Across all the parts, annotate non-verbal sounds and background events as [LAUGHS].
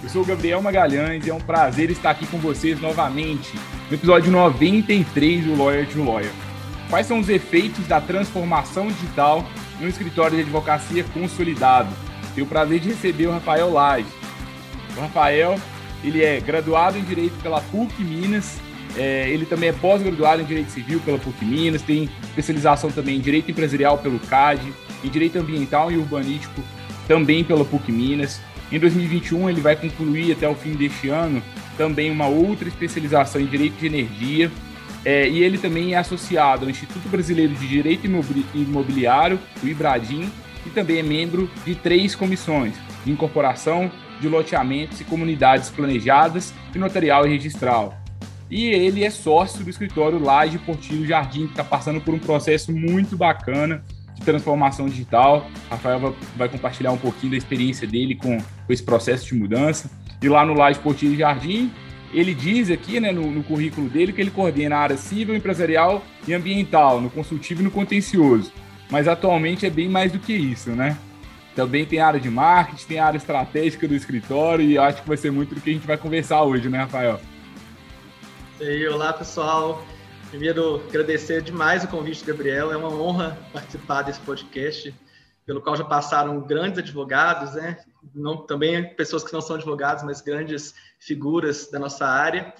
Eu sou o Gabriel Magalhães e é um prazer estar aqui com vocês novamente no episódio 93 do Lawyer to Lawyer. Quais são os efeitos da transformação digital no escritório de advocacia consolidado? Tenho o prazer de receber o Rafael Lage. O Rafael, ele é graduado em Direito pela PUC Minas, é, ele também é pós-graduado em Direito Civil pela PUC Minas, tem especialização também em Direito Empresarial pelo CAD, em Direito Ambiental e Urbanístico também pela PUC Minas. Em 2021, ele vai concluir até o fim deste ano também uma outra especialização em Direito de Energia. É, e ele também é associado ao Instituto Brasileiro de Direito Imobiliário, o IBRADIM, e também é membro de três comissões de incorporação, de loteamentos e comunidades planejadas e notarial e registral. E ele é sócio do escritório Laje Portilho Jardim, que está passando por um processo muito bacana de transformação digital. Rafael vai, compartilhar um pouquinho da experiência dele com, com esse processo de mudança. E lá no Laje Portilho Jardim, ele diz aqui né, no, no, currículo dele que ele coordena a área civil, empresarial e ambiental, no consultivo e no contencioso. Mas atualmente é bem mais do que isso, né? Também tem área de marketing, tem área estratégica do escritório e acho que vai ser muito do que a gente vai conversar hoje, né, Rafael? E aí, olá pessoal. Primeiro, agradecer demais o convite, Gabriel. É uma honra participar desse podcast, pelo qual já passaram grandes advogados, né? Não, também pessoas que não são advogados, mas grandes figuras da nossa área.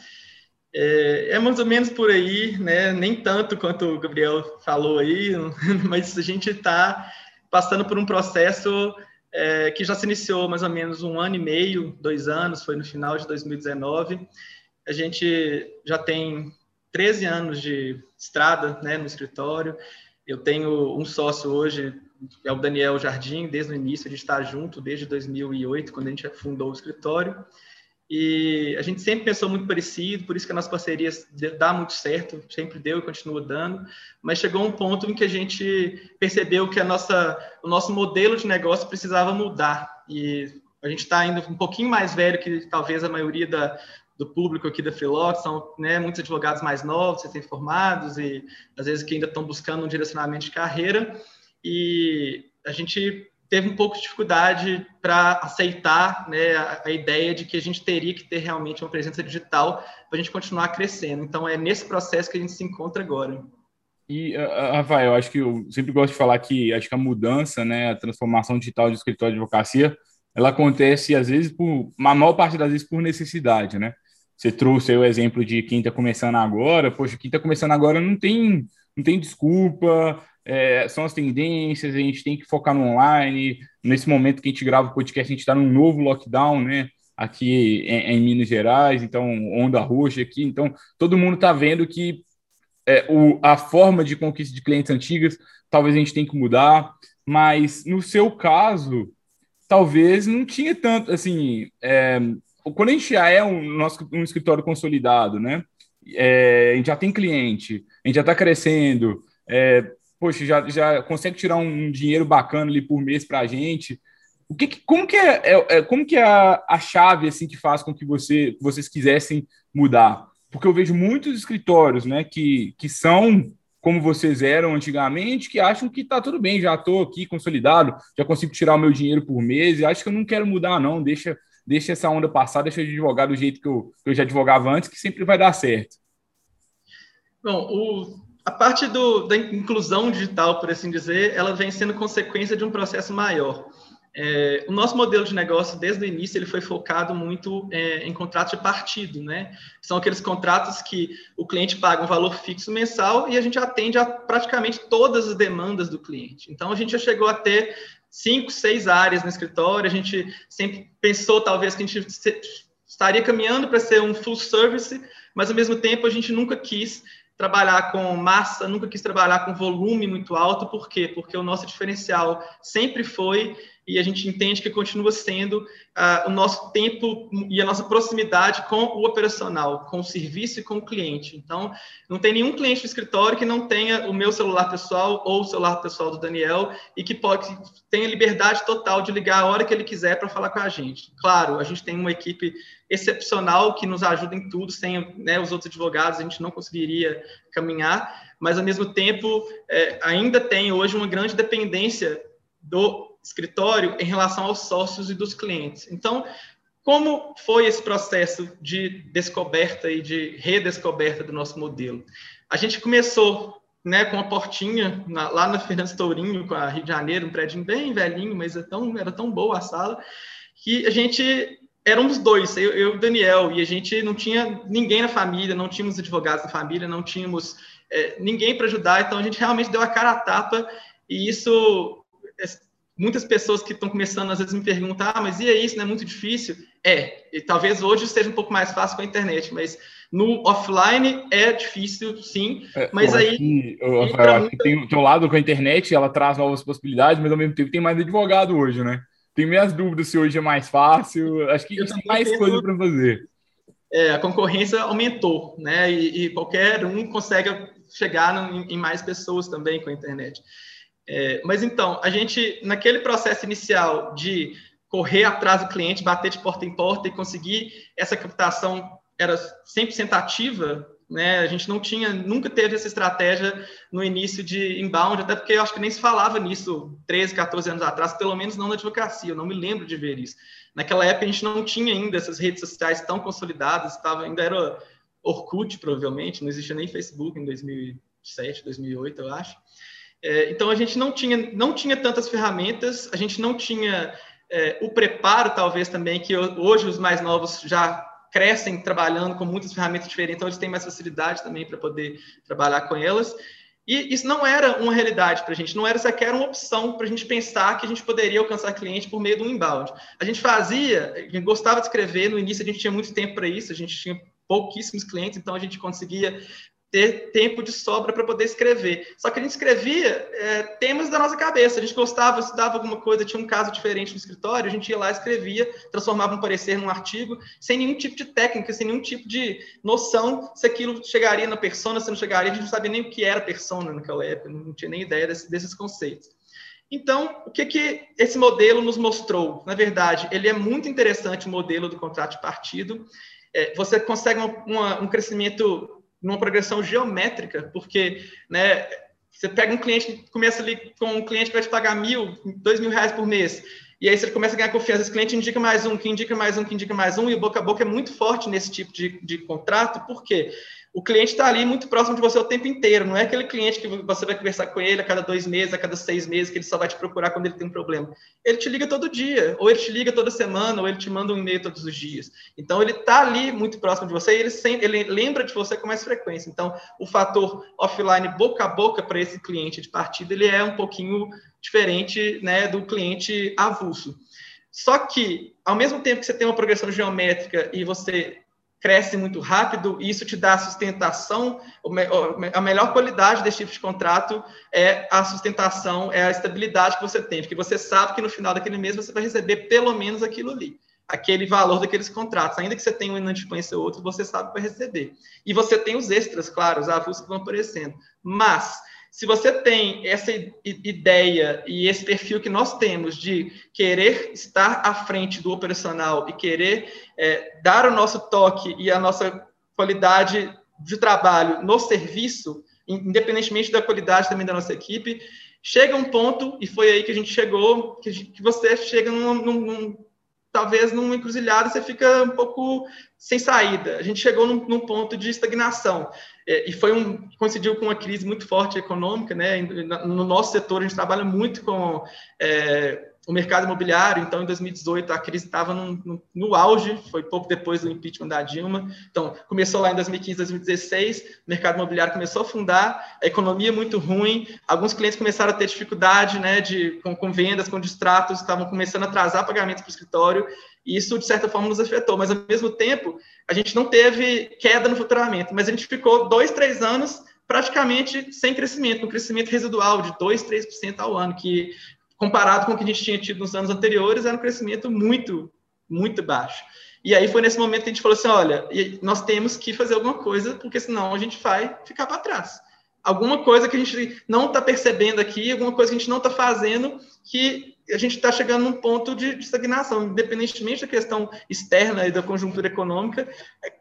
É, é, mais ou menos por aí, né? Nem tanto quanto o Gabriel falou aí, [LAUGHS] mas a gente está passando por um processo é, que já se iniciou mais ou menos um ano e meio, dois anos, foi no final de 2019. A gente já tem 13 anos de estrada né, no escritório. Eu tenho um sócio hoje, é o Daniel Jardim, desde o início, a gente está junto desde 2008, quando a gente fundou o escritório. E a gente sempre pensou muito parecido, por isso que a nossa parceria dá muito certo, sempre deu e continua dando. Mas chegou um ponto em que a gente percebeu que a nossa, o nosso modelo de negócio precisava mudar. E a gente está indo um pouquinho mais velho que talvez a maioria da, do público aqui da Freelock, são né, muitos advogados mais novos, recém-formados e às vezes que ainda estão buscando um direcionamento de carreira. E a gente teve um pouco de dificuldade para aceitar né, a, a, ideia de que a gente teria que ter realmente uma presença digital para a gente continuar crescendo. Então, é nesse processo que a gente se encontra agora. E, Rafael, acho que eu sempre gosto de falar que acho que a mudança, né, a transformação digital de escritório de advocacia, ela acontece às vezes por, a maior parte das vezes por necessidade, né? Você trouxe o exemplo de quem está começando agora. Poxa, quem está começando agora não tem, não tem desculpa, é, são as tendências, a gente tem que focar no online. Nesse momento que a gente grava o podcast, a gente está num novo lockdown, né? Aqui em, em, Minas Gerais, então, onda roxa aqui. Então, todo mundo está vendo que é, o, a forma de conquista de clientes antigas talvez a gente tenha que mudar, mas no seu caso, talvez não tinha tanto, assim, é, gente já é um, nosso, um escritório consolidado, né? É, a gente já tem cliente, a gente já está crescendo, é, poxa, já, já consegue tirar um dinheiro bacana ali por mês para a gente. O que, como que é, é, é, como que é a, a chave assim que faz com que você, vocês quisessem mudar? Porque eu vejo muitos escritórios, né, que, que são como vocês eram antigamente, que acham que está tudo bem, já estou aqui consolidado, já consigo tirar o meu dinheiro por mês, e acho que eu não quero mudar, não, deixa deixa essa onda passar, deixa de advogar do jeito que eu, que eu já advogava antes, que sempre vai dar certo. Bom, o, a parte do, da inclusão digital, por assim dizer, ela vem sendo consequência de um processo maior. É, o nosso modelo de negócio, desde o início, ele foi focado muito é, em contratos de partido, né? São aqueles contratos que o cliente paga um valor fixo mensal e a gente atende a praticamente todas as demandas do cliente. Então, a gente já chegou a ter cinco, seis áreas no escritório. A gente sempre pensou, talvez, que a gente estaria caminhando para ser um full service, mas ao mesmo tempo a gente nunca quis trabalhar com massa, nunca quis trabalhar com volume muito alto. Por quê? Porque o nosso diferencial sempre foi e a gente entende que continua sendo uh, o nosso tempo e a nossa proximidade com o operacional, com o serviço e com o cliente. Então, não tem nenhum cliente do escritório que não tenha o meu celular pessoal ou o celular pessoal do Daniel e que pode tenha liberdade total de ligar a hora que ele quiser para falar com a gente. Claro, a gente tem uma equipe excepcional que nos ajuda em tudo, sem né, os outros advogados a gente não conseguiria caminhar, mas ao mesmo tempo é, ainda tem hoje uma grande dependência do escritório em relação aos sócios e dos clientes. Então, como foi esse processo de descoberta e de redescoberta do nosso modelo? A gente começou né, com uma portinha na, lá na Fernandes Tourinho, com a Rio de Janeiro, um prédio bem velhinho, mas é tão, era tão boa a sala, que a gente éramos dois, eu e o Daniel, e a gente não tinha ninguém na família, não tínhamos advogados na família, não tínhamos é, ninguém para ajudar, então a gente realmente deu a cara a tapa, e isso muitas pessoas que estão começando às vezes me perguntam, ah, mas e aí, isso não é muito difícil? É, e talvez hoje seja um pouco mais fácil com a internet, mas no offline é difícil, sim, é, mas eu aí... Que, eu, eu acho que tem o teu lado com a internet, ela traz novas possibilidades, mas ao mesmo tempo tem mais advogado hoje, né? Tem minhas dúvidas se hoje é mais fácil, acho que tem mais coisa para fazer. É, a concorrência aumentou, né? E, e qualquer um consegue chegar em mais pessoas também com a internet. É, mas então, a gente, naquele processo inicial de correr atrás do cliente, bater de porta em porta e conseguir essa captação era 100% ativa, né? A gente não tinha, nunca teve essa estratégia no início de inbound, até porque eu acho que nem se falava nisso 13, 14 anos atrás, pelo menos não na advocacia, eu não me lembro de ver isso. Naquela época a gente não tinha ainda essas redes sociais tão consolidadas, estava ainda era Orkut, provavelmente, não existia nem Facebook em 2007, 2008, eu acho. É, então a gente não tinha, não tinha tantas ferramentas, a gente não tinha é, o preparo, talvez também, que hoje os mais novos já crescem trabalhando com muitas ferramentas diferentes, então eles têm mais facilidade também para poder trabalhar com elas. E isso não era uma realidade para a gente, não era sequer uma opção para a gente pensar que a gente poderia alcançar cliente por meio do inbound. A gente fazia, a gente gostava de escrever, no início a gente tinha muito tempo para isso, a gente tinha pouquíssimos clientes, então a gente conseguia ter tempo de sobra para poder escrever. Só que a gente escrevia é, temas da nossa cabeça. A gente gostava, estudava alguma coisa, tinha um caso diferente no escritório, a gente ia lá, escrevia, transformava um parecer num artigo, sem nenhum tipo de técnica, sem nenhum tipo de noção se aquilo chegaria na persona, se não chegaria. A gente não sabia nem o que era persona naquela época, não tinha nem ideia desse, desses conceitos. Então, o que, que esse modelo nos mostrou? Na verdade, ele é muito interessante, o modelo do contrato de partido. É, você consegue uma, uma, um crescimento numa progressão geométrica, porque né, você pega um cliente, começa ali com um cliente que vai te pagar mil, dois mil reais por mês, e aí você começa a ganhar confiança, esse cliente indica mais um, que indica mais um, que indica mais um, e o boca a boca é muito forte nesse tipo de, de contrato, por quê? O cliente está ali muito próximo de você o tempo inteiro. Não é aquele cliente que você vai conversar com ele a cada dois meses, a cada seis meses, que ele só vai te procurar quando ele tem um problema. Ele te liga todo dia, ou ele te liga toda semana, ou ele te manda um e-mail todos os dias. Então, ele está ali muito próximo de você e ele, sempre, ele lembra de você com mais frequência. Então, o fator offline boca a boca para esse cliente de partida, ele é um pouquinho diferente né, do cliente avulso. Só que, ao mesmo tempo que você tem uma progressão geométrica e você cresce muito rápido, e isso te dá sustentação, a melhor qualidade desse tipo de contrato é a sustentação, é a estabilidade que você tem, porque você sabe que no final daquele mês você vai receber pelo menos aquilo ali, aquele valor daqueles contratos, ainda que você tenha um inadimplência ou outro, você sabe que vai receber. E você tem os extras, claro, os avulsos que vão aparecendo, mas se você tem essa ideia e esse perfil que nós temos de querer estar à frente do operacional e querer é, dar o nosso toque e a nossa qualidade de trabalho no serviço, independentemente da qualidade também da nossa equipe, chega um ponto, e foi aí que a gente chegou, que, você chega num, num talvez numa encruzilhada você fica um pouco sem saída. A gente chegou num, num ponto de estagnação. É, e foi um coincidiu com uma crise muito forte econômica, né? No nosso setor a gente trabalha muito com é, o mercado imobiliário. Então, em 2018, a crise estava no, no, auge, foi pouco depois do impeachment da Dilma. Então, começou lá em 2015, 2016, o mercado imobiliário começou a fundar, a economia muito ruim, alguns clientes começaram a ter dificuldade né, de, com, com vendas, com distratos, estavam começando a atrasar pagamentos para o escritório, e isso, de certa forma, nos afetou. Mas, ao mesmo tempo, a gente não teve queda no faturamento, mas a gente ficou dois, três anos praticamente sem crescimento, um crescimento residual de 2, 3% ao ano, que comparado com o que a gente tinha tido nos anos anteriores, era um crescimento muito, muito baixo. E aí foi nesse momento que a gente falou assim, olha, nós temos que fazer alguma coisa, porque senão a gente vai ficar para trás. Alguma coisa que a gente não está percebendo aqui, alguma coisa que a gente não está fazendo, que a gente está chegando num ponto de, estagnação, independentemente da questão externa e da conjuntura econômica.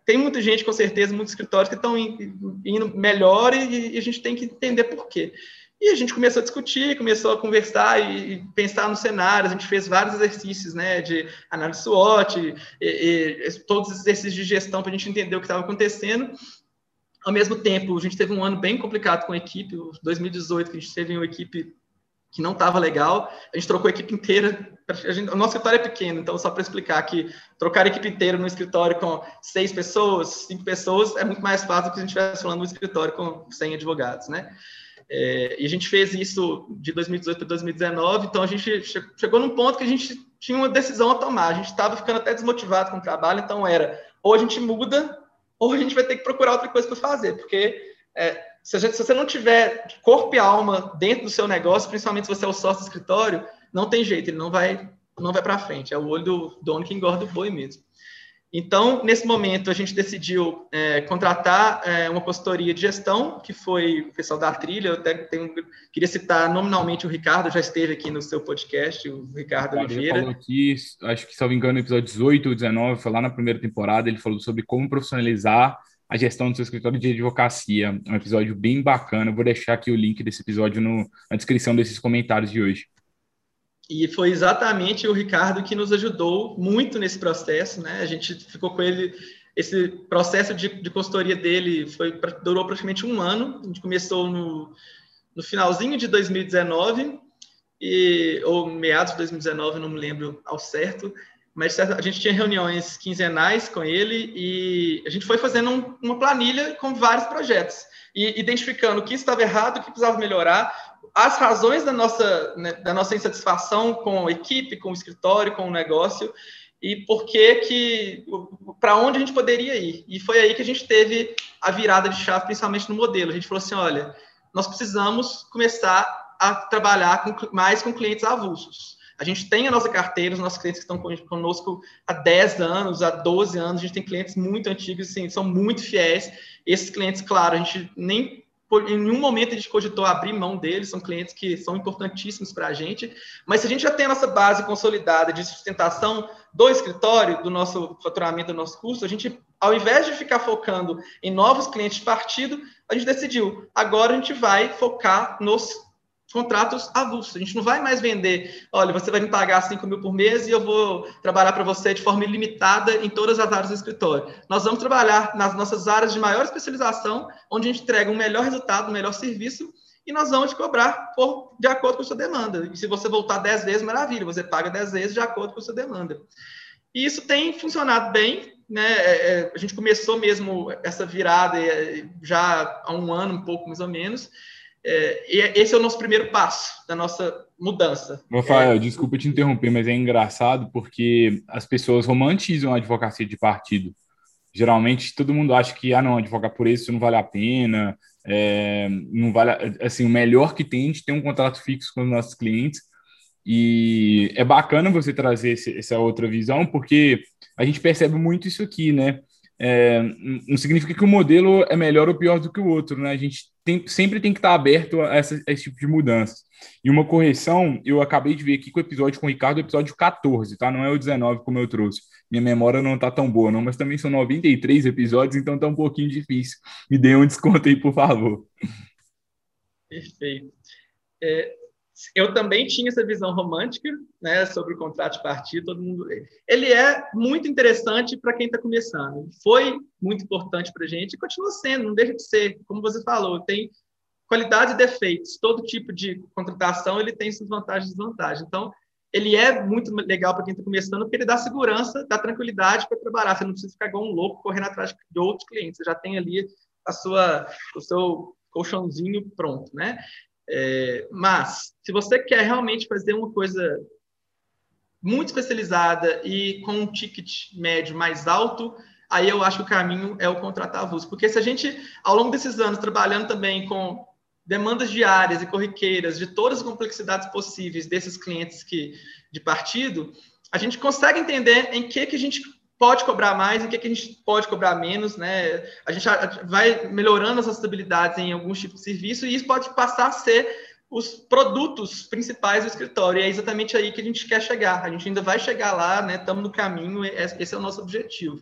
Tem muita gente, com certeza, muitos escritórios que estão indo melhor e, e a gente tem que entender por quê. E a gente começou a discutir, começou a conversar e, pensar nos cenários. A gente fez vários exercícios né, de análise SWOT, e, e, todos os exercícios de gestão para a gente entender o que estava acontecendo. Ao mesmo tempo, a gente teve um ano bem complicado com a equipe. 2018, que a gente teve uma equipe que não estava legal. A gente trocou a equipe inteira. A gente, o nosso escritório é pequeno, então só para explicar que trocar a equipe inteira no escritório com seis pessoas, cinco pessoas, é muito mais fácil do que a gente estivesse falando no escritório com 100 advogados, né? É, e a gente fez isso de 2018 para 2019, então a gente chegou num ponto que a gente tinha uma decisão a tomar. A gente estava ficando até desmotivado com o trabalho, então era ou a gente muda, ou a gente vai ter que procurar outra coisa para fazer, porque é, se, gente, se, você não tiver corpo e alma dentro do seu negócio, principalmente se você é o sócio do escritório, não tem jeito, ele não vai, não vai para frente. É o olho do dono que engorda o boi mesmo. Então, nesse momento, a gente decidiu é, contratar é, uma consultoria de gestão, que foi o pessoal da Trilha. Eu até tenho, queria citar nominalmente o Ricardo, já esteve aqui no seu podcast, o Ricardo Ele Oliveira. falou aqui, acho que, se não me engano, no episódio 18 ou 19, foi lá na primeira temporada, ele falou sobre como profissionalizar a gestão do seu escritório de advocacia. Um episódio bem bacana. Eu vou deixar aqui o link desse episódio no, na descrição desses comentários de hoje. E foi exatamente o Ricardo que nos ajudou muito nesse processo, né? A gente ficou com ele. Esse processo de, de consultoria dele foi, durou praticamente um ano. A gente começou no, no finalzinho de 2019, e, ou meados de 2019, não me lembro ao certo, mas a gente tinha reuniões quinzenais com ele e a gente foi fazendo um, uma planilha com vários projetos e identificando o que estava errado, o que precisava melhorar, as razões da nossa, né, da nossa insatisfação com a equipe, com o escritório, com o negócio e por que que para onde a gente poderia ir. E foi aí que a gente teve a virada de chave, principalmente no modelo. A gente falou assim, olha, nós precisamos começar a trabalhar com, mais com clientes avulsos. A gente tem a nossa carteira, os nossos clientes que estão conosco há 10 anos, há 12 anos, a gente tem clientes muito antigos, assim, são muito fiéis. Esses clientes, claro, a gente nem em nenhum momento a gente cogitou abrir mão deles, são clientes que são importantíssimos para a gente, mas se a gente já tem a nossa base consolidada de sustentação do escritório, do nosso faturamento, do nosso custo, a gente, ao invés de ficar focando em novos clientes de partido, a gente decidiu, agora a gente vai focar nos contratos avulsos. A gente não vai mais vender, olha, você vai me pagar 5 mil por mês e eu vou trabalhar para você de forma ilimitada em todas as áreas do escritório. Nós vamos trabalhar nas nossas áreas de maior especialização, onde a gente entrega um melhor resultado, um melhor serviço, e nós vamos te cobrar por, de acordo com a sua demanda. E se você voltar 10 vezes, maravilha, você paga 10 vezes de acordo com a sua demanda. E isso tem funcionado bem, né? É, é a gente começou mesmo essa virada é, já há um ano, um pouco mais ou menos, é, e esse é o nosso primeiro passo da nossa mudança. Rafael, é... desculpa te interromper, mas é engraçado porque as pessoas romantizam a advocacia de partido. Geralmente todo mundo acha que, ah, não, advogar por isso não vale a pena, é, não vale, assim, o melhor que tem é ter um contrato fixo com os nossos clientes. E é bacana você trazer esse, essa outra visão, porque a gente percebe muito isso aqui, né? É, não significa que o modelo é melhor ou pior do que o outro, né? A gente tem, sempre tem que estar aberto a, essa, a esse tipo de mudanças. E uma correção, eu acabei de ver aqui com o episódio com o Ricardo, episódio 14, tá? Não é o 19 como eu trouxe. Minha memória não tá tão boa, não, mas também são 93 episódios, então tá um pouquinho difícil. Me dê um desconto aí, por favor. Perfeito. É, eu também tinha essa visão romântica, né, sobre o contrato de partido, todo mundo. Ele é muito interessante para quem está começando. Foi muito importante para a gente e continua sendo, não deixa de ser. Como você falou, tem qualidades e defeitos. Todo tipo de contratação ele tem suas vantagens e desvantagens. Então, ele é muito legal para quem está começando, porque ele dá segurança, dá tranquilidade para trabalhar. Você não precisa ficar igual um louco correndo atrás de outros clientes. Você já tem ali a sua, o seu colchãozinho pronto, né? É, mas, se você quer realmente fazer uma coisa muito especializada e com um ticket médio mais alto, aí eu acho que o caminho é o contratar avulso. Porque se a gente, ao longo desses anos, trabalhando também com demandas diárias e corriqueiras de todas as complexidades possíveis desses clientes que de partido, a gente consegue entender em que que a gente pode cobrar mais, em que, que a gente pode cobrar menos, né? A gente vai melhorando as acessibilidades em alguns tipos de serviço e isso pode passar a ser os produtos principais do escritório. E é exatamente aí que a gente quer chegar. A gente ainda vai chegar lá, né? Estamos no caminho, esse é o nosso objetivo.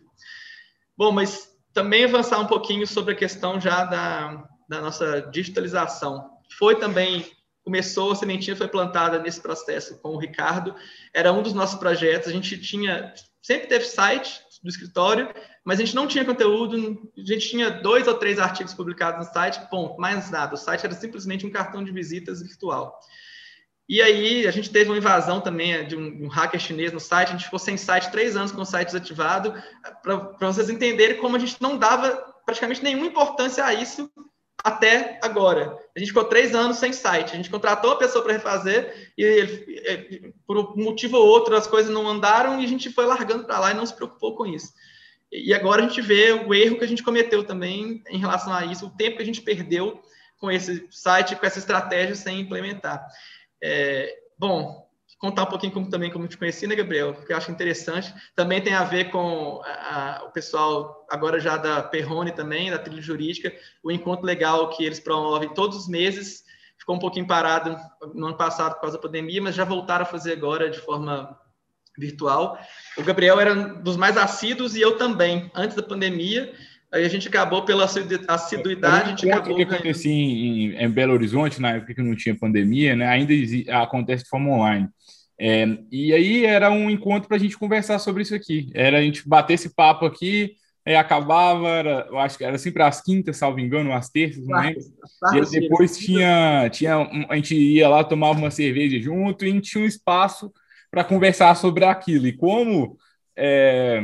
Bom, mas também avançar um pouquinho sobre a questão já da, da nossa digitalização. Foi também, começou, a sementinha foi plantada nesse processo com o Ricardo, era um dos nossos projetos, a gente tinha, sempre teve site do escritório, mas a gente não tinha conteúdo, a gente tinha dois ou três artigos publicados no site, ponto, mais nada, o site era simplesmente um cartão de visitas virtual. E aí a gente teve uma invasão também de um, um, hacker chinês no site, a gente ficou sem site três anos com o site desativado, para vocês entenderem como a gente não dava praticamente nenhuma importância a isso até agora. A gente ficou três anos sem site. A gente contratou a pessoa para refazer e ele, por um motivo ou outro as coisas não andaram e a gente foi largando para lá e não se preocupou com isso. E agora a gente vê o erro que a gente cometeu também em relação a isso, o tempo que a gente perdeu com esse site, com essa estratégia sem implementar. É, bom, contar um pouquinho como, também como te conheci, né, Gabriel? Porque eu acho interessante. Também tem a ver com a, a, o pessoal agora já da Perrone também, da trilha jurídica, o encontro legal que eles promovem todos os meses. Ficou um pouquinho parado no ano passado por causa da pandemia, mas já voltaram a fazer agora de forma virtual. O Gabriel era um dos mais assíduos e eu também, antes da pandemia. Aí a gente acabou pela assiduidade. A gente acabou que acontecia em, em, Belo Horizonte, na época que não tinha pandemia, né? ainda acontece de forma online. É, e aí era um encontro para a gente conversar sobre isso aqui. Era a gente bater esse papo aqui, é, acabava, era, eu acho que era sempre às quintas, salvo engano, às terças, não lembro. E depois tinha, tinha, a gente ia lá, tomava uma cerveja junto e a gente tinha um espaço para conversar sobre aquilo. E como é,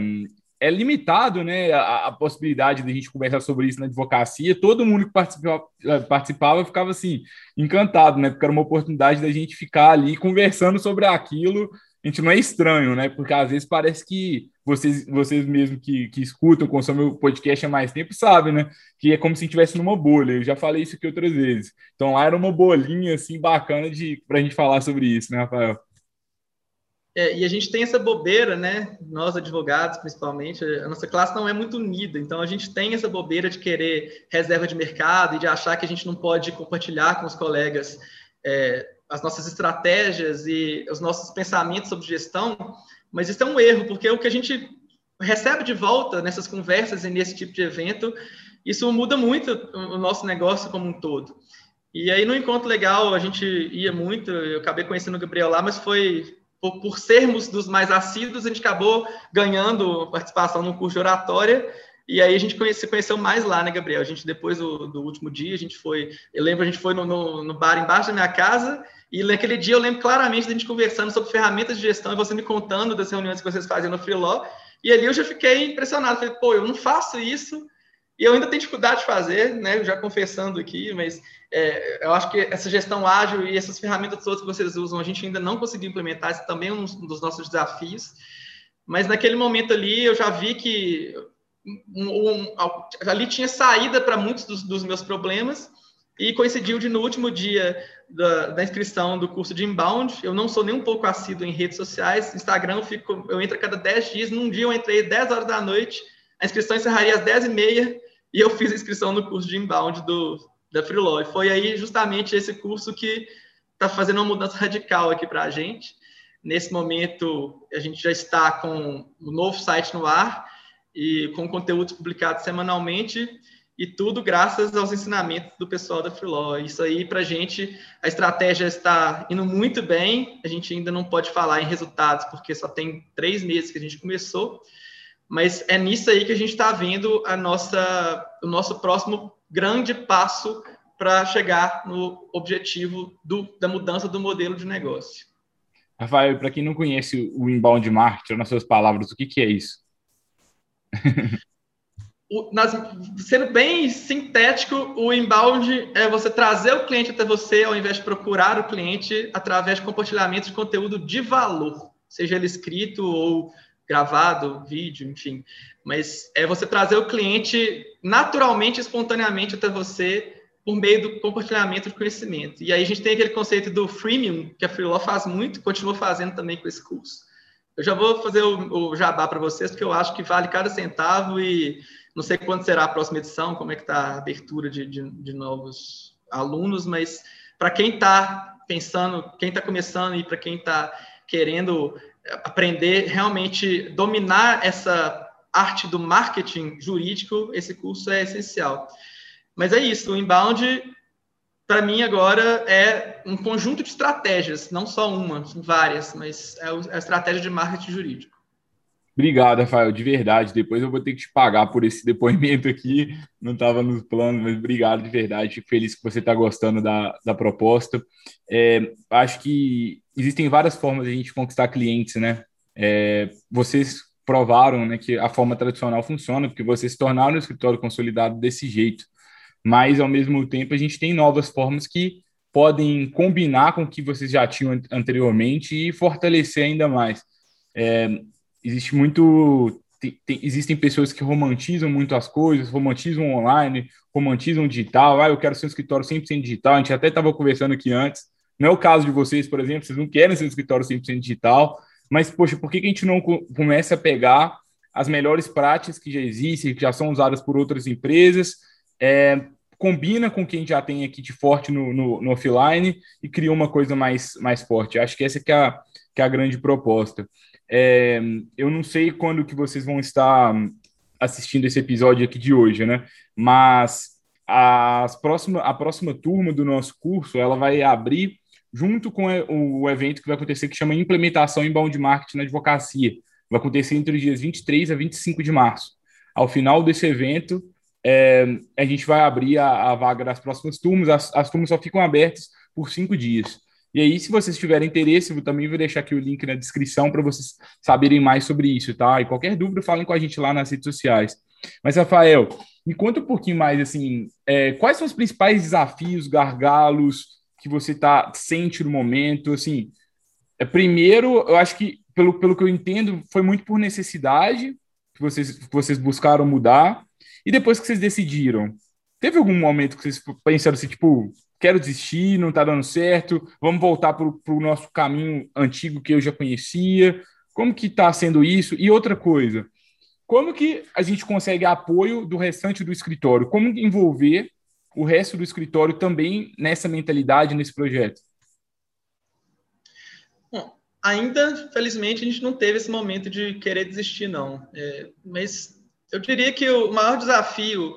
é limitado né, a, a, possibilidade de a gente conversar sobre isso na advocacia. Todo mundo que participava, eh, participava ficava assim, encantado, né? Porque era uma oportunidade da gente ficar ali conversando sobre aquilo. A gente não é estranho, né? Porque às vezes parece que vocês, vocês mesmos que, que escutam, consomem o podcast há mais tempo, sabem, né? Que é como se estivesse numa bolha. Eu já falei isso aqui outras vezes. Então lá era uma bolinha assim bacana de para a gente falar sobre isso, né, Rafael? É, e a gente tem essa bobeira, né? Nós advogados, principalmente, a nossa classe não é muito unida, então a gente tem essa bobeira de querer reserva de mercado e de achar que a gente não pode compartilhar com os colegas é, as nossas estratégias e os nossos pensamentos sobre gestão, mas isso é um erro, porque o que a gente recebe de volta nessas conversas e nesse tipo de evento, isso muda muito o nosso negócio como um todo. E aí, no encontro legal, a gente ia muito, eu acabei conhecendo o Gabriel lá, mas foi por, por, sermos dos mais assíduos, a gente acabou ganhando participação no curso de oratória. E aí a gente conhece, se conheceu mais lá, né, Gabriel? A gente, depois do, do, último dia, a gente foi. Eu lembro, a gente foi no, no, no, bar embaixo da minha casa, e naquele dia eu lembro claramente da gente conversando sobre ferramentas de gestão e você me contando das reuniões que vocês faziam no Freeló. E ali eu já fiquei impressionado. Falei, pô, eu não faço isso, e eu ainda tenho dificuldade de fazer, né? Já confessando aqui, mas é, eu acho que essa gestão ágil e essas ferramentas todas que vocês usam, a gente ainda não conseguiu implementar, isso também é um dos nossos desafios. Mas naquele momento ali, eu já vi que um, um, ali tinha saída para muitos dos, dos, meus problemas e coincidiu de no último dia da, da, inscrição do curso de inbound, eu não sou nem um pouco assíduo em redes sociais, Instagram eu, fico, eu entro a cada 10 dias, num dia eu entrei 10 horas da noite, a inscrição encerraria às 10 e meia e eu fiz a inscrição no curso de inbound do, da Freelaw. E foi aí justamente esse curso que está fazendo uma mudança radical aqui para a gente. Nesse momento, a gente já está com o novo site no ar e com conteúdos publicados semanalmente e tudo graças aos ensinamentos do pessoal da Freelaw. Isso aí, para a gente, a estratégia está indo muito bem. A gente ainda não pode falar em resultados, porque só tem três meses que a gente começou, mas é nisso aí que a gente está vendo a nossa, o nosso próximo grande passo para chegar no objetivo do, da mudança do modelo de negócio. Rafael, para quem não conhece o inbound marketing, nas suas palavras, o que, que é isso? [LAUGHS] o, nas, sendo bem sintético, o inbound é você trazer o cliente até você ao invés de procurar o cliente através de compartilhamento de conteúdo de valor, seja ele escrito ou gravado, vídeo, enfim. Mas é você trazer o cliente naturalmente, espontaneamente até você por meio do compartilhamento de conhecimento. E aí a gente tem aquele conceito do freemium, que a Freelaw faz muito e continua fazendo também com esse curso. Eu já vou fazer o, o jabá para vocês, porque eu acho que vale cada centavo e não sei quando será a próxima edição, como é que está a abertura de, de, de novos alunos, mas para quem está pensando, quem está começando e para quem está querendo aprender realmente dominar essa arte do marketing jurídico, esse curso é essencial. Mas é isso, o inbound, para mim, agora é um conjunto de estratégias, não só uma, várias, mas é, é a estratégia de marketing jurídico. Obrigado, Rafael, de verdade. Depois eu vou ter que te pagar por esse depoimento aqui. Não estava nos planos, mas obrigado de verdade. Fico feliz que você está gostando da, da proposta. É, acho que existem várias formas de a gente conquistar clientes, né? É, vocês provaram né, que a forma tradicional funciona, porque vocês se tornaram um escritório consolidado desse jeito mas ao mesmo tempo a gente tem novas formas que podem combinar com o que vocês já tinham anteriormente e fortalecer ainda mais. É, existe muito. Tem, tem, existem pessoas que romantizam muito as coisas, romantizam online, romantizam digital. Ah, eu quero ser um escritório 100% digital. A gente até estava conversando aqui antes. Não é o caso de vocês, por exemplo, vocês não querem ser um escritório 100% digital, mas, poxa, por que, que a gente não começa a pegar as melhores práticas que já existem, que já são usadas por outras empresas, é, combina com quem já tem aqui de forte no, no, no, offline e cria uma coisa mais, mais forte. Acho que essa que é a, que é a grande proposta. É, eu não sei quando que vocês vão estar assistindo esse episódio aqui de hoje, né? Mas as próxima, a próxima turma do nosso curso, ela vai abrir junto com o evento que vai acontecer, que chama Implementação em Bound Marketing na Advocacia. Vai acontecer entre os dias 23 a 25 de março. Ao final desse evento, é, a gente vai abrir a, a, vaga das próximas turmas. As, as turmas só ficam abertas por cinco dias. E aí, se vocês tiverem interesse, eu também vou deixar aqui o link na descrição para vocês saberem mais sobre isso, tá? E qualquer dúvida, falem com a gente lá nas redes sociais. Mas, Rafael, me conta um pouquinho mais, assim, é, quais são os principais desafios, gargalos que você tá, sente no momento? Assim, é, primeiro, eu acho que, pelo, pelo que eu entendo, foi muito por necessidade que vocês, que vocês buscaram mudar. E depois que vocês decidiram, teve algum momento que vocês pensaram assim, tipo, quero desistir, não tá dando certo, vamos voltar para o nosso caminho antigo que eu já conhecia? Como que está sendo isso? E outra coisa, como que a gente consegue apoio do restante do escritório? Como envolver o resto do escritório também nessa mentalidade, nesse projeto? Bom, ainda, felizmente, a gente não teve esse momento de querer desistir, não. É, mas eu diria que o maior desafio,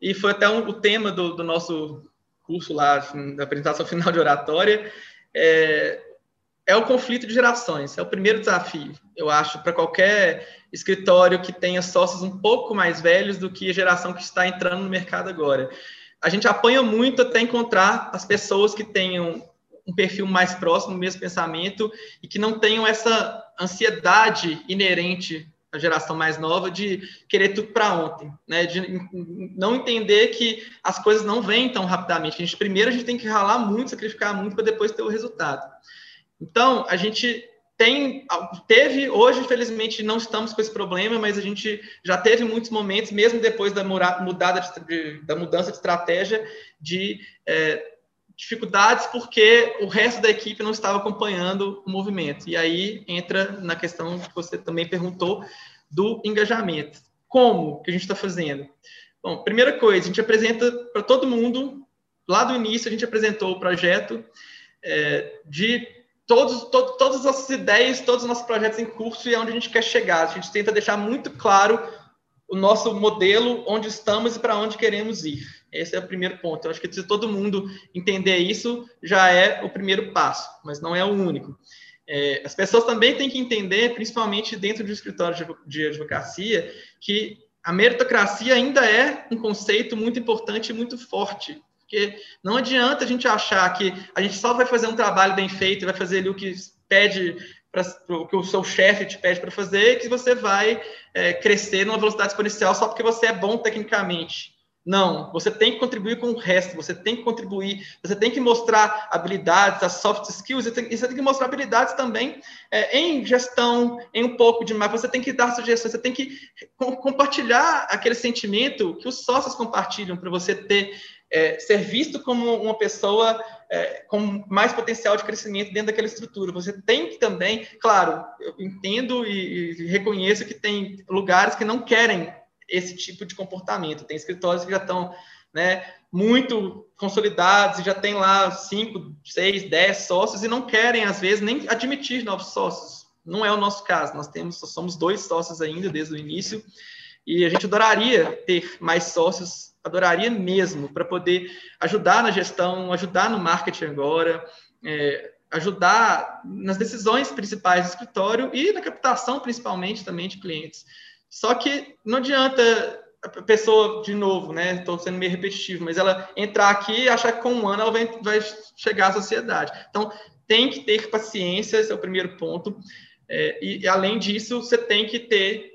e foi até um, o tema do, do, nosso curso lá, assim, da apresentação [LAUGHS] final de oratória, é, é o conflito de gerações. É o primeiro desafio, eu acho, para qualquer escritório que tenha sócios um pouco mais velhos do que a geração que está entrando no mercado agora. A gente apanha muito até encontrar as pessoas que tenham um perfil mais próximo, o mesmo pensamento, e que não tenham essa ansiedade inerente a geração mais nova de querer tudo para ontem, né? De não entender que as coisas não vêm tão rapidamente. A gente primeiro a gente tem que ralar muito, sacrificar muito para depois ter o resultado. Então, a gente tem teve hoje, infelizmente, não estamos com esse problema, mas a gente já teve muitos momentos, mesmo depois da mudada de, da mudança de estratégia, de é, dificuldades porque o resto da equipe não estava acompanhando o movimento. E aí entra na questão que você também perguntou do engajamento. Como que a gente está fazendo? Bom, primeira coisa, a gente apresenta para todo mundo, lá do início a gente apresentou o projeto é, de todos, to, todas as nossas ideias, todos os nossos projetos em curso e aonde a gente quer chegar. A gente tenta deixar muito claro o nosso modelo, onde estamos e para onde queremos ir. Esse é o primeiro ponto. Eu acho que se todo mundo entender isso, já é o primeiro passo, mas não é o único. É, as pessoas também têm que entender, principalmente dentro do escritório de advocacia, que a meritocracia ainda é um conceito muito importante e muito forte. Porque não adianta a gente achar que a gente só vai fazer um trabalho bem feito vai fazer ali o que pede o que o seu chefe te pede para fazer, que você vai é, crescer numa velocidade exponencial só porque você é bom tecnicamente. Não, você tem que contribuir com o resto, você tem que contribuir, você tem que mostrar habilidades, as soft skills, e você tem que mostrar habilidades também é, em gestão, em um pouco de mais, você tem que dar sugestões, você tem que compartilhar aquele sentimento que os sócios compartilham para você ter é, ser visto como uma pessoa é, com mais potencial de crescimento dentro daquela estrutura. Você tem que também, claro, eu entendo e, e reconheço que tem lugares que não querem esse tipo de comportamento. Tem escritórios que já estão né, muito consolidados e já tem lá 5, 6, 10 sócios e não querem, às vezes, nem admitir novos sócios. Não é o nosso caso, nós temos, somos dois sócios ainda desde o início e a gente adoraria ter mais sócios adoraria mesmo, para poder ajudar na gestão, ajudar no marketing agora, é, ajudar nas decisões principais do escritório e na captação, principalmente, também de clientes. Só que não adianta a pessoa, de novo, né? Estou sendo meio repetitivo, mas ela entrar aqui e achar que com um ano ela vai, vai chegar à sociedade. Então, tem que ter paciência, esse é o primeiro ponto. É, e, além disso, você tem que ter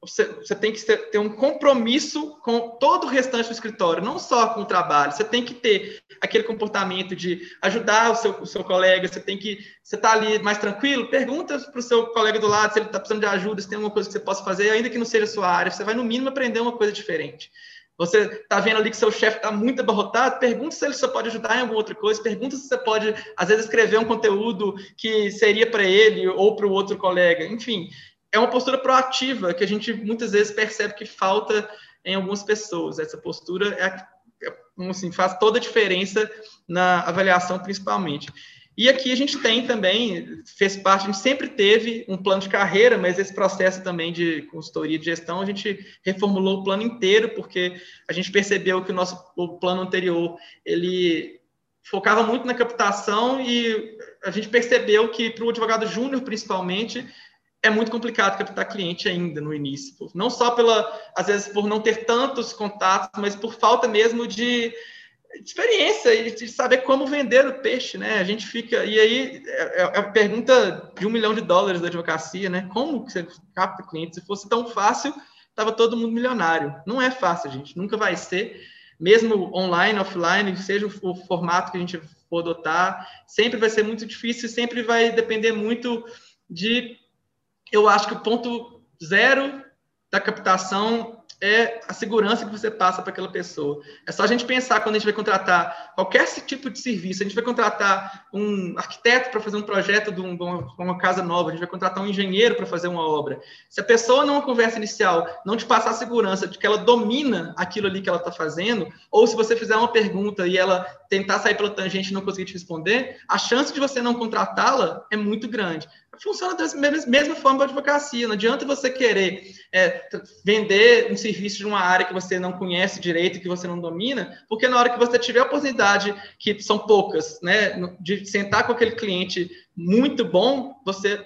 você, você tem que ter um compromisso com todo o restante do escritório, não só com o trabalho. Você tem que ter aquele comportamento de ajudar o seu, o seu colega. Você tem que, você está ali mais tranquilo, pergunta para o seu colega do lado se ele está precisando de ajuda, se tem alguma coisa que você possa fazer, ainda que não seja sua área. Você vai no mínimo aprender uma coisa diferente. Você está vendo ali que seu chefe está muito abarrotado, pergunta se ele só pode ajudar em alguma outra coisa, pergunta se você pode, às vezes, escrever um conteúdo que seria para ele ou para o outro colega. Enfim, é uma postura proativa que a gente muitas vezes percebe que falta em algumas pessoas. Essa postura é, é assim, faz toda a diferença na avaliação, principalmente. E aqui a gente tem também, fez parte, a gente sempre teve um plano de carreira, mas esse processo também de consultoria de gestão, a gente reformulou o plano inteiro, porque a gente percebeu que o nosso o plano anterior, ele focava muito na captação e a gente percebeu que para o advogado júnior, principalmente, é muito complicado captar cliente ainda no início, não só pela, às vezes, por não ter tantos contatos, mas por falta mesmo de, experiência e de saber como vender o peixe, né? A gente fica e aí é, é, é a pergunta de um milhão de dólares da advocacia, né? Como você capta cliente? Se fosse tão fácil, tava todo mundo milionário. Não é fácil, gente. Nunca vai ser, mesmo online, offline, seja o formato que a gente for adotar, sempre vai ser muito difícil, sempre vai depender muito de eu acho que o ponto zero da captação é a segurança que você passa para aquela pessoa. É só a gente pensar quando a gente vai contratar qualquer tipo de serviço, a gente vai contratar um arquiteto para fazer um projeto de, um, uma casa nova, a gente vai contratar um engenheiro para fazer uma obra. Se a pessoa numa conversa inicial não te passar a segurança de que ela domina aquilo ali que ela está fazendo, ou se você fizer uma pergunta e ela tentar sair pela tangente e não conseguir te responder, a chance de você não contratá-la é muito grande funciona da mesma forma a advocacia. Não adianta você querer é, vender um serviço de uma área que você não conhece direito, que você não domina, porque na hora que você tiver a oportunidade, que são poucas, né, de sentar com aquele cliente muito bom, você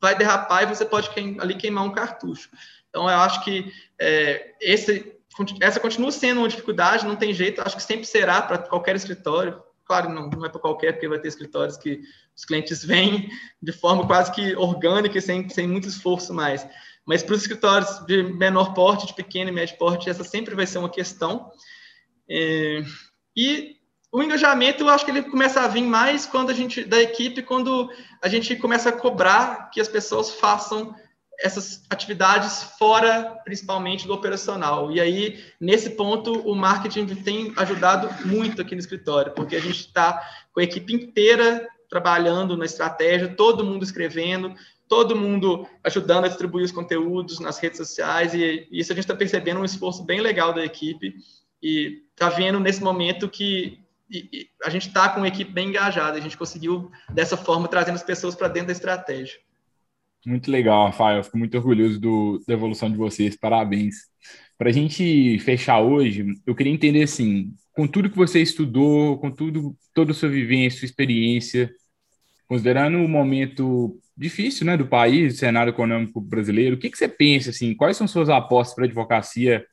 vai derrapar e você pode ali queimar um cartucho. Então, eu acho que é, esse, essa continua sendo uma dificuldade, não tem jeito, acho que sempre será para qualquer escritório. Claro, não, não é para qualquer, porque vai ter escritórios que os clientes [LAUGHS] vêm de forma quase que orgânica, sem, sem muito esforço mais. Mas para os escritórios de menor porte, de pequeno e médio porte, essa sempre vai ser uma questão. É, e o engajamento, eu acho que ele começa a vir mais quando a gente, da equipe, quando a gente começa a cobrar que as pessoas façam essas atividades fora, principalmente, do operacional. E aí, nesse ponto, o marketing tem ajudado muito aqui no escritório, porque a gente está com a equipe inteira trabalhando na estratégia, todo mundo escrevendo, todo mundo ajudando a distribuir os conteúdos nas redes sociais, e, isso a gente está percebendo um esforço bem legal da equipe, e está vendo nesse momento que a gente está com uma equipe bem engajada, a gente conseguiu, dessa forma, trazendo as pessoas para dentro da estratégia. Muito legal, Rafael. Fico muito orgulhoso do, da evolução de vocês. Parabéns. Para a gente fechar hoje, eu queria entender assim, com tudo que você estudou, com tudo, toda a sua vivência, sua experiência, considerando o momento difícil né, do país, cenário econômico brasileiro, o que, que você pensa, assim, quais são suas apostas para a advocacia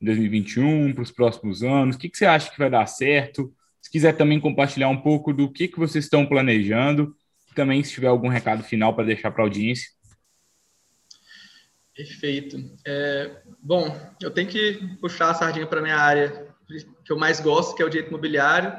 em 2021, para os próximos anos, o que, que você acha que vai dar certo? Se quiser também compartilhar um pouco do que, que vocês estão planejando, também se tiver algum recado final para deixar para a audiência. Perfeito. É, bom, eu tenho que puxar a sardinha para minha área que eu mais gosto, que é o direito imobiliário.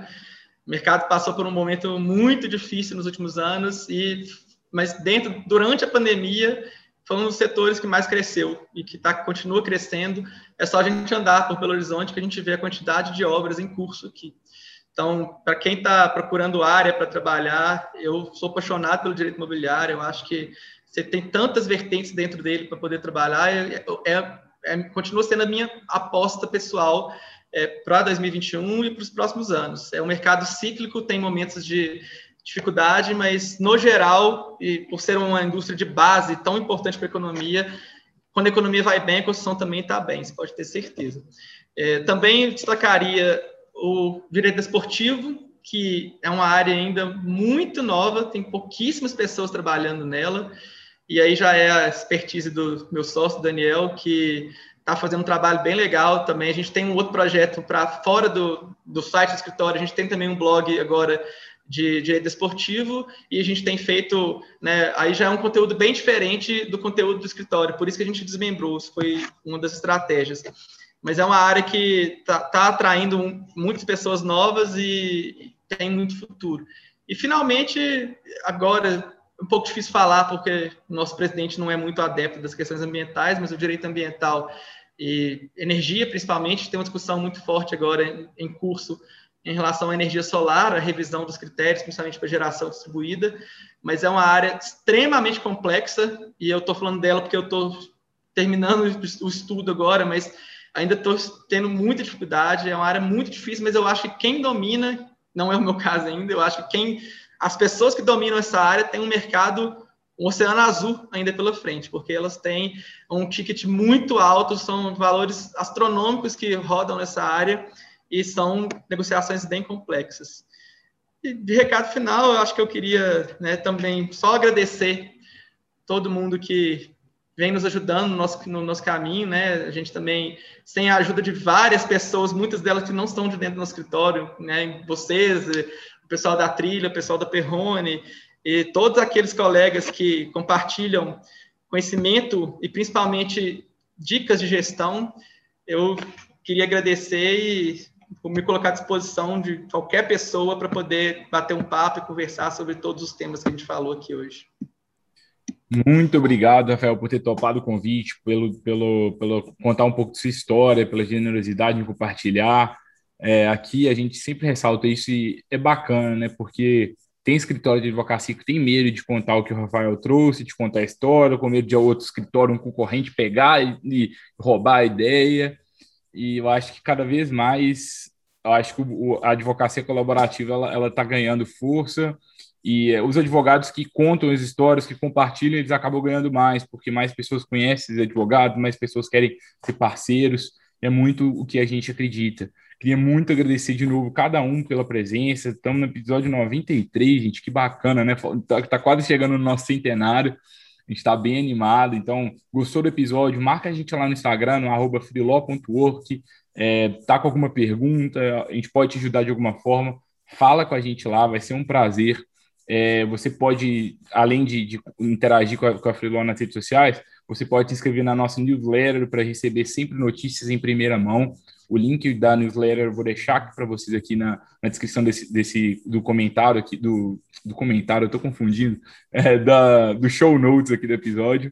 O mercado passou por um momento muito difícil nos últimos anos e mas dentro durante a pandemia foi um dos setores que mais cresceu e que tá, continua crescendo. É só a gente andar por Belo Horizonte que a gente vê a quantidade de obras em curso aqui. Então, para quem está procurando área para trabalhar, eu sou apaixonado pelo direito imobiliário. Eu acho que você tem tantas vertentes dentro dele para poder trabalhar. É, é, é, continua sendo a minha aposta pessoal é, para 2021 e para os próximos anos. É um mercado cíclico, tem momentos de dificuldade, mas no geral, e por ser uma indústria de base tão importante para a economia, quando a economia vai bem, a construção também está bem, você pode ter certeza. É, também destacaria o direito esportivo, que é uma área ainda muito nova, tem pouquíssimas pessoas trabalhando nela, e aí já é a expertise do meu sócio, Daniel, que está fazendo um trabalho bem legal também. A gente tem um outro projeto para fora do, do site do escritório, a gente tem também um blog agora de direito esportivo e a gente tem feito, né, aí já é um conteúdo bem diferente do conteúdo do escritório, por isso que a gente desmembrou, isso foi uma das estratégias mas é uma área que está tá atraindo muitas pessoas novas e tem muito futuro. E, finalmente, agora, um pouco difícil falar, porque o nosso presidente não é muito adepto das questões ambientais, mas o direito ambiental e energia, principalmente, tem uma discussão muito forte agora em curso em relação à energia solar, a revisão dos critérios, principalmente para geração distribuída, mas é uma área extremamente complexa, e eu estou falando dela porque eu estou terminando o estudo agora, mas ainda estou tendo muita dificuldade, é uma área muito difícil, mas eu acho que quem domina, não é o meu [LAUGHS] caso ainda, eu acho que quem, as pessoas que dominam essa área têm um mercado, um oceano azul ainda pela frente, porque elas têm um ticket muito alto, são valores astronômicos que rodam nessa área e são negociações bem complexas. E de recado final, eu acho que eu queria né, também só agradecer todo mundo que vem nos ajudando no nosso, no nosso caminho, né? A gente também tem a ajuda de várias pessoas, muitas delas que não estão de dentro do nosso escritório, né? Vocês, o pessoal da trilha, o pessoal da Perrone, e todos aqueles colegas que compartilham conhecimento e principalmente dicas de gestão, eu queria agradecer e me colocar à disposição de qualquer pessoa para poder bater um papo e conversar sobre todos os temas que a gente falou aqui hoje. Muito obrigado, Rafael, por ter topado o convite, pelo, pelo, pelo contar um pouco de sua história, pela generosidade em compartilhar. É, aqui a gente sempre ressalta isso e é bacana, né? Porque tem escritório de advocacia que tem medo de contar o que o Rafael trouxe, de contar a história, com medo de outro escritório, um concorrente pegar e, e roubar a ideia. E eu acho que cada vez mais, eu acho que o, a advocacia colaborativa ela está ganhando força e eh, os advogados que contam as histórias, que compartilham, eles acabam ganhando mais, porque mais pessoas conhecem os advogados, mais pessoas querem ser parceiros. É muito o que a gente acredita. Queria muito agradecer de novo cada um pela presença. Estamos no episódio 93, gente, que bacana, né? Tá, tá quase chegando no nosso centenário. A gente está bem animado. Então, gostou do episódio? Marca a gente lá no Instagram, no arroba freelaw.work. É, tá com alguma pergunta? A gente pode te ajudar de alguma forma. Fala com a gente lá, vai ser um prazer é, você pode, além de, de interagir com a, com a Freelon nas redes sociais, você pode se inscrever na nossa newsletter para receber sempre notícias em primeira mão. O link da newsletter eu vou deixar para vocês aqui na, na descrição desse, desse, do comentário aqui, do, do comentário, eu estou confundindo, [LAUGHS] é, da, do show notes aqui do episódio.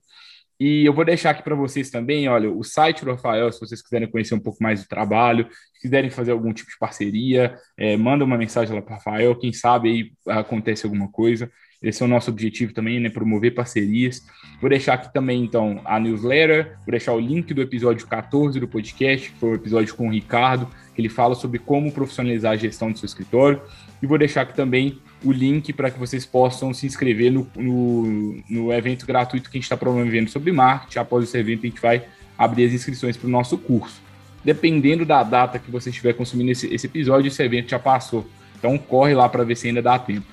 E eu vou deixar aqui para vocês também, olha, o site do Rafael, se vocês quiserem conhecer um pouco mais do trabalho, se quiserem fazer algum tipo de parceria, é, manda uma mensagem lá para o Rafael, quem sabe aí acontece alguma coisa. Esse é o nosso objetivo também, né? Promover parcerias. Vou deixar aqui também, então, a newsletter, vou deixar o link do episódio 14 do podcast, que foi o episódio com o Ricardo, que ele fala sobre como profissionalizar a gestão do seu escritório. E vou deixar aqui também o link para que vocês possam se inscrever no, no, no evento gratuito que a gente está promovendo sobre marketing. Após esse evento, a gente vai abrir as inscrições para o nosso curso. Dependendo da data que você estiver consumindo esse, esse episódio, esse evento já passou. Então corre lá para ver se ainda dá tempo.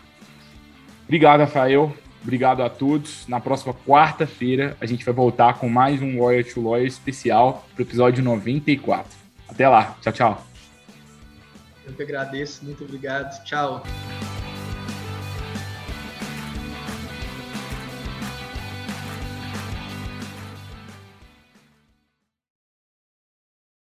Obrigado, Rafael. Obrigado a todos. Na próxima quarta-feira, a gente vai voltar com mais um Lawyer to Lawyer especial para o episódio 94. Até lá. Tchau, tchau. Eu que agradeço. Muito obrigado. Tchau.